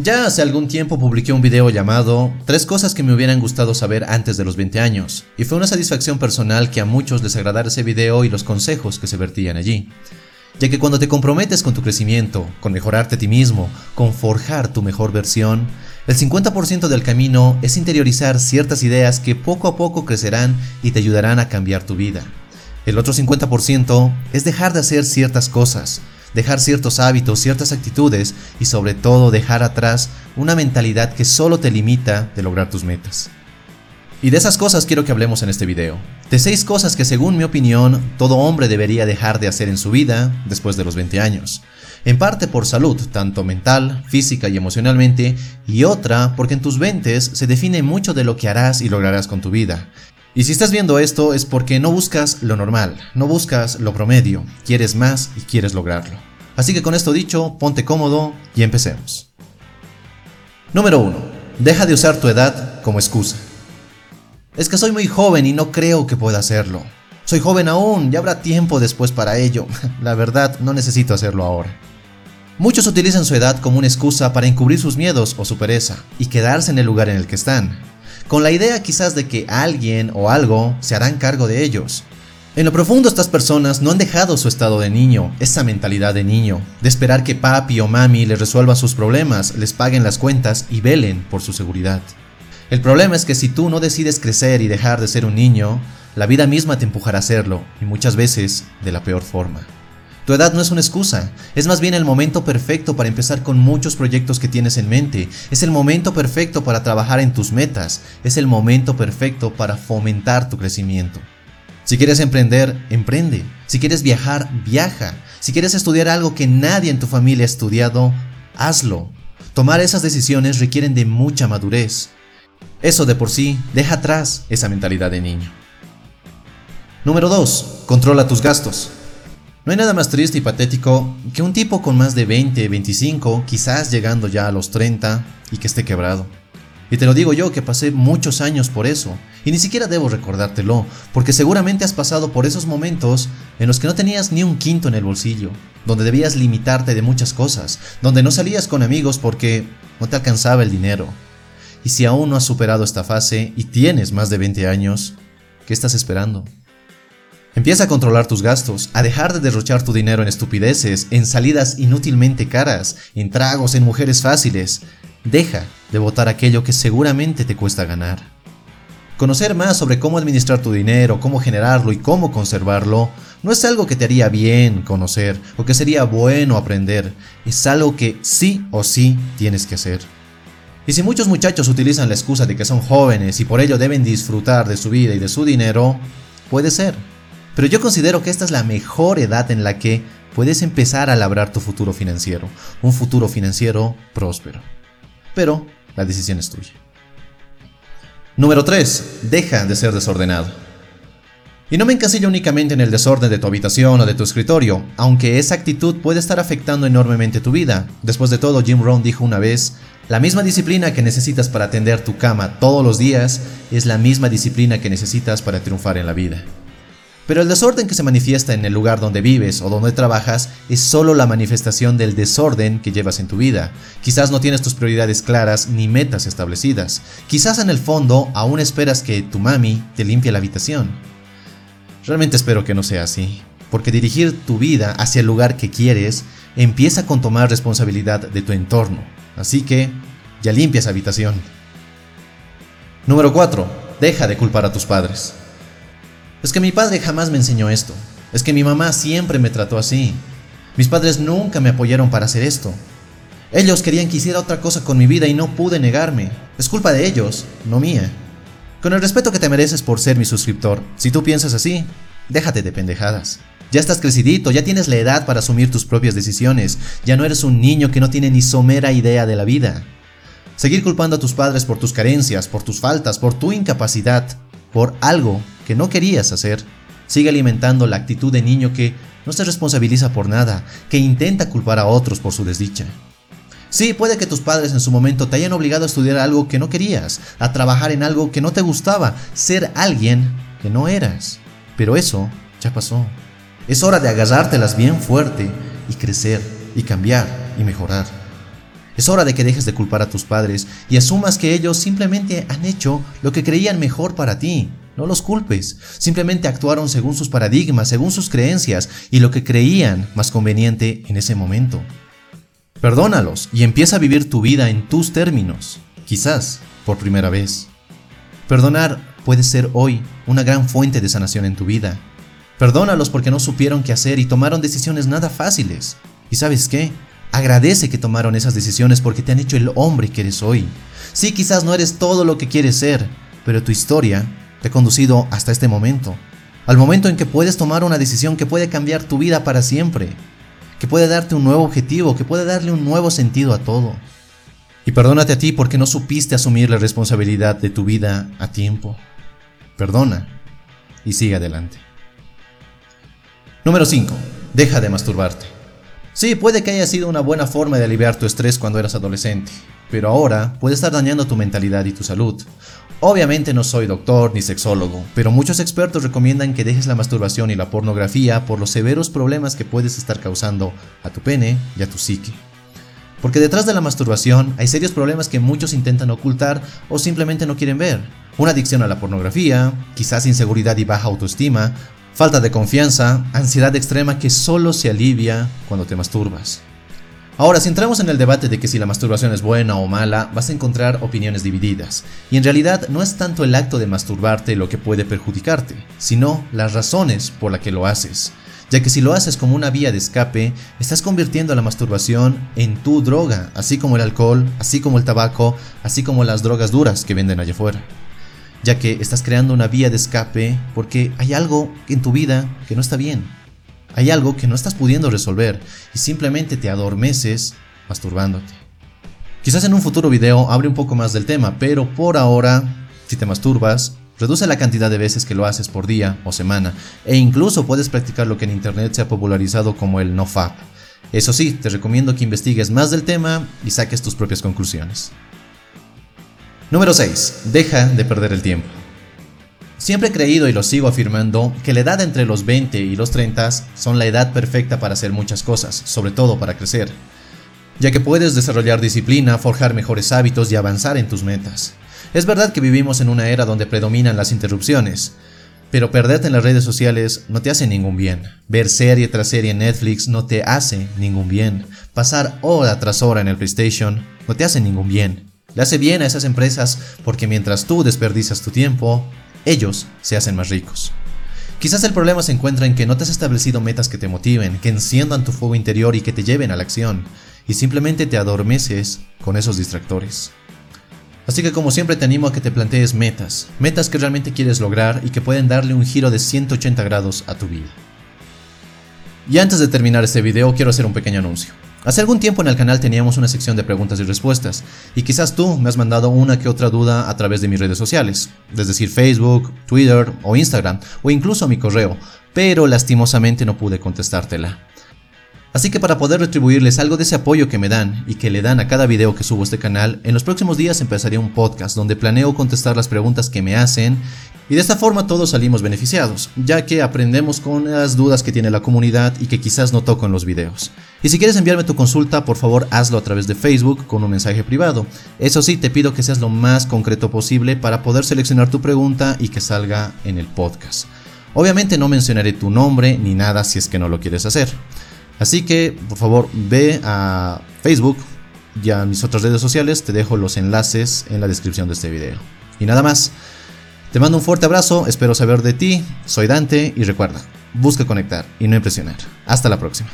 Ya hace algún tiempo publiqué un video llamado Tres cosas que me hubieran gustado saber antes de los 20 años, y fue una satisfacción personal que a muchos les agradara ese video y los consejos que se vertían allí. Ya que cuando te comprometes con tu crecimiento, con mejorarte a ti mismo, con forjar tu mejor versión, el 50% del camino es interiorizar ciertas ideas que poco a poco crecerán y te ayudarán a cambiar tu vida. El otro 50% es dejar de hacer ciertas cosas, dejar ciertos hábitos, ciertas actitudes y sobre todo dejar atrás una mentalidad que solo te limita de lograr tus metas. Y de esas cosas quiero que hablemos en este video. De seis cosas que según mi opinión todo hombre debería dejar de hacer en su vida después de los 20 años. En parte por salud, tanto mental, física y emocionalmente, y otra porque en tus 20 se define mucho de lo que harás y lograrás con tu vida. Y si estás viendo esto es porque no buscas lo normal, no buscas lo promedio, quieres más y quieres lograrlo. Así que con esto dicho, ponte cómodo y empecemos. Número 1. Deja de usar tu edad como excusa. Es que soy muy joven y no creo que pueda hacerlo. Soy joven aún, ya habrá tiempo después para ello. La verdad, no necesito hacerlo ahora. Muchos utilizan su edad como una excusa para encubrir sus miedos o su pereza y quedarse en el lugar en el que están con la idea quizás de que alguien o algo se harán cargo de ellos. En lo profundo estas personas no han dejado su estado de niño, esa mentalidad de niño, de esperar que papi o mami les resuelva sus problemas, les paguen las cuentas y velen por su seguridad. El problema es que si tú no decides crecer y dejar de ser un niño, la vida misma te empujará a hacerlo, y muchas veces de la peor forma. Tu edad no es una excusa, es más bien el momento perfecto para empezar con muchos proyectos que tienes en mente, es el momento perfecto para trabajar en tus metas, es el momento perfecto para fomentar tu crecimiento. Si quieres emprender, emprende. Si quieres viajar, viaja. Si quieres estudiar algo que nadie en tu familia ha estudiado, hazlo. Tomar esas decisiones requieren de mucha madurez. Eso de por sí deja atrás esa mentalidad de niño. Número 2. Controla tus gastos. No hay nada más triste y patético que un tipo con más de 20, 25, quizás llegando ya a los 30 y que esté quebrado. Y te lo digo yo que pasé muchos años por eso, y ni siquiera debo recordártelo, porque seguramente has pasado por esos momentos en los que no tenías ni un quinto en el bolsillo, donde debías limitarte de muchas cosas, donde no salías con amigos porque no te alcanzaba el dinero. Y si aún no has superado esta fase y tienes más de 20 años, ¿qué estás esperando? Empieza a controlar tus gastos, a dejar de derrochar tu dinero en estupideces, en salidas inútilmente caras, en tragos, en mujeres fáciles. Deja de votar aquello que seguramente te cuesta ganar. Conocer más sobre cómo administrar tu dinero, cómo generarlo y cómo conservarlo no es algo que te haría bien conocer o que sería bueno aprender, es algo que sí o sí tienes que hacer. Y si muchos muchachos utilizan la excusa de que son jóvenes y por ello deben disfrutar de su vida y de su dinero, puede ser. Pero yo considero que esta es la mejor edad en la que puedes empezar a labrar tu futuro financiero, un futuro financiero próspero. Pero la decisión es tuya. Número 3. Deja de ser desordenado. Y no me encasillo únicamente en el desorden de tu habitación o de tu escritorio, aunque esa actitud puede estar afectando enormemente tu vida. Después de todo, Jim Rohn dijo una vez, la misma disciplina que necesitas para atender tu cama todos los días es la misma disciplina que necesitas para triunfar en la vida. Pero el desorden que se manifiesta en el lugar donde vives o donde trabajas es solo la manifestación del desorden que llevas en tu vida. Quizás no tienes tus prioridades claras ni metas establecidas. Quizás en el fondo aún esperas que tu mami te limpie la habitación. Realmente espero que no sea así, porque dirigir tu vida hacia el lugar que quieres empieza con tomar responsabilidad de tu entorno. Así que, ya limpias habitación. Número 4. Deja de culpar a tus padres. Es que mi padre jamás me enseñó esto. Es que mi mamá siempre me trató así. Mis padres nunca me apoyaron para hacer esto. Ellos querían que hiciera otra cosa con mi vida y no pude negarme. Es culpa de ellos, no mía. Con el respeto que te mereces por ser mi suscriptor, si tú piensas así, déjate de pendejadas. Ya estás crecidito, ya tienes la edad para asumir tus propias decisiones, ya no eres un niño que no tiene ni somera idea de la vida. Seguir culpando a tus padres por tus carencias, por tus faltas, por tu incapacidad, por algo que no querías hacer, sigue alimentando la actitud de niño que no se responsabiliza por nada, que intenta culpar a otros por su desdicha. Sí, puede que tus padres en su momento te hayan obligado a estudiar algo que no querías, a trabajar en algo que no te gustaba, ser alguien que no eras. Pero eso ya pasó. Es hora de agarrártelas bien fuerte y crecer y cambiar y mejorar. Es hora de que dejes de culpar a tus padres y asumas que ellos simplemente han hecho lo que creían mejor para ti. No los culpes, simplemente actuaron según sus paradigmas, según sus creencias y lo que creían más conveniente en ese momento. Perdónalos y empieza a vivir tu vida en tus términos, quizás por primera vez. Perdonar puede ser hoy una gran fuente de sanación en tu vida. Perdónalos porque no supieron qué hacer y tomaron decisiones nada fáciles. ¿Y sabes qué? Agradece que tomaron esas decisiones porque te han hecho el hombre que eres hoy. Sí, quizás no eres todo lo que quieres ser, pero tu historia te ha conducido hasta este momento. Al momento en que puedes tomar una decisión que puede cambiar tu vida para siempre. Que puede darte un nuevo objetivo, que puede darle un nuevo sentido a todo. Y perdónate a ti porque no supiste asumir la responsabilidad de tu vida a tiempo. Perdona y sigue adelante. Número 5. Deja de masturbarte. Sí, puede que haya sido una buena forma de aliviar tu estrés cuando eras adolescente, pero ahora puede estar dañando tu mentalidad y tu salud. Obviamente no soy doctor ni sexólogo, pero muchos expertos recomiendan que dejes la masturbación y la pornografía por los severos problemas que puedes estar causando a tu pene y a tu psique. Porque detrás de la masturbación hay serios problemas que muchos intentan ocultar o simplemente no quieren ver. Una adicción a la pornografía, quizás inseguridad y baja autoestima, falta de confianza, ansiedad extrema que solo se alivia cuando te masturbas. Ahora, si entramos en el debate de que si la masturbación es buena o mala, vas a encontrar opiniones divididas. Y en realidad no es tanto el acto de masturbarte lo que puede perjudicarte, sino las razones por las que lo haces. Ya que si lo haces como una vía de escape, estás convirtiendo la masturbación en tu droga, así como el alcohol, así como el tabaco, así como las drogas duras que venden allá afuera. Ya que estás creando una vía de escape porque hay algo en tu vida que no está bien, hay algo que no estás pudiendo resolver y simplemente te adormeces masturbándote. Quizás en un futuro video hable un poco más del tema, pero por ahora, si te masturbas, reduce la cantidad de veces que lo haces por día o semana, e incluso puedes practicar lo que en internet se ha popularizado como el NoFap. Eso sí, te recomiendo que investigues más del tema y saques tus propias conclusiones. Número 6. Deja de perder el tiempo. Siempre he creído y lo sigo afirmando que la edad entre los 20 y los 30 son la edad perfecta para hacer muchas cosas, sobre todo para crecer, ya que puedes desarrollar disciplina, forjar mejores hábitos y avanzar en tus metas. Es verdad que vivimos en una era donde predominan las interrupciones, pero perderte en las redes sociales no te hace ningún bien. Ver serie tras serie en Netflix no te hace ningún bien. Pasar hora tras hora en el PlayStation no te hace ningún bien. Le hace bien a esas empresas porque mientras tú desperdicias tu tiempo, ellos se hacen más ricos. Quizás el problema se encuentra en que no te has establecido metas que te motiven, que enciendan tu fuego interior y que te lleven a la acción, y simplemente te adormeces con esos distractores. Así que como siempre te animo a que te plantees metas, metas que realmente quieres lograr y que pueden darle un giro de 180 grados a tu vida. Y antes de terminar este video quiero hacer un pequeño anuncio. Hace algún tiempo en el canal teníamos una sección de preguntas y respuestas, y quizás tú me has mandado una que otra duda a través de mis redes sociales, es decir, Facebook, Twitter o Instagram, o incluso mi correo, pero lastimosamente no pude contestártela. Así que para poder retribuirles algo de ese apoyo que me dan y que le dan a cada video que subo a este canal, en los próximos días empezaré un podcast donde planeo contestar las preguntas que me hacen y de esta forma todos salimos beneficiados, ya que aprendemos con las dudas que tiene la comunidad y que quizás no toco en los videos. Y si quieres enviarme tu consulta, por favor hazlo a través de Facebook con un mensaje privado. Eso sí, te pido que seas lo más concreto posible para poder seleccionar tu pregunta y que salga en el podcast. Obviamente no mencionaré tu nombre ni nada si es que no lo quieres hacer. Así que, por favor, ve a Facebook y a mis otras redes sociales, te dejo los enlaces en la descripción de este video. Y nada más. Te mando un fuerte abrazo, espero saber de ti, soy Dante y recuerda, busca conectar y no impresionar. Hasta la próxima.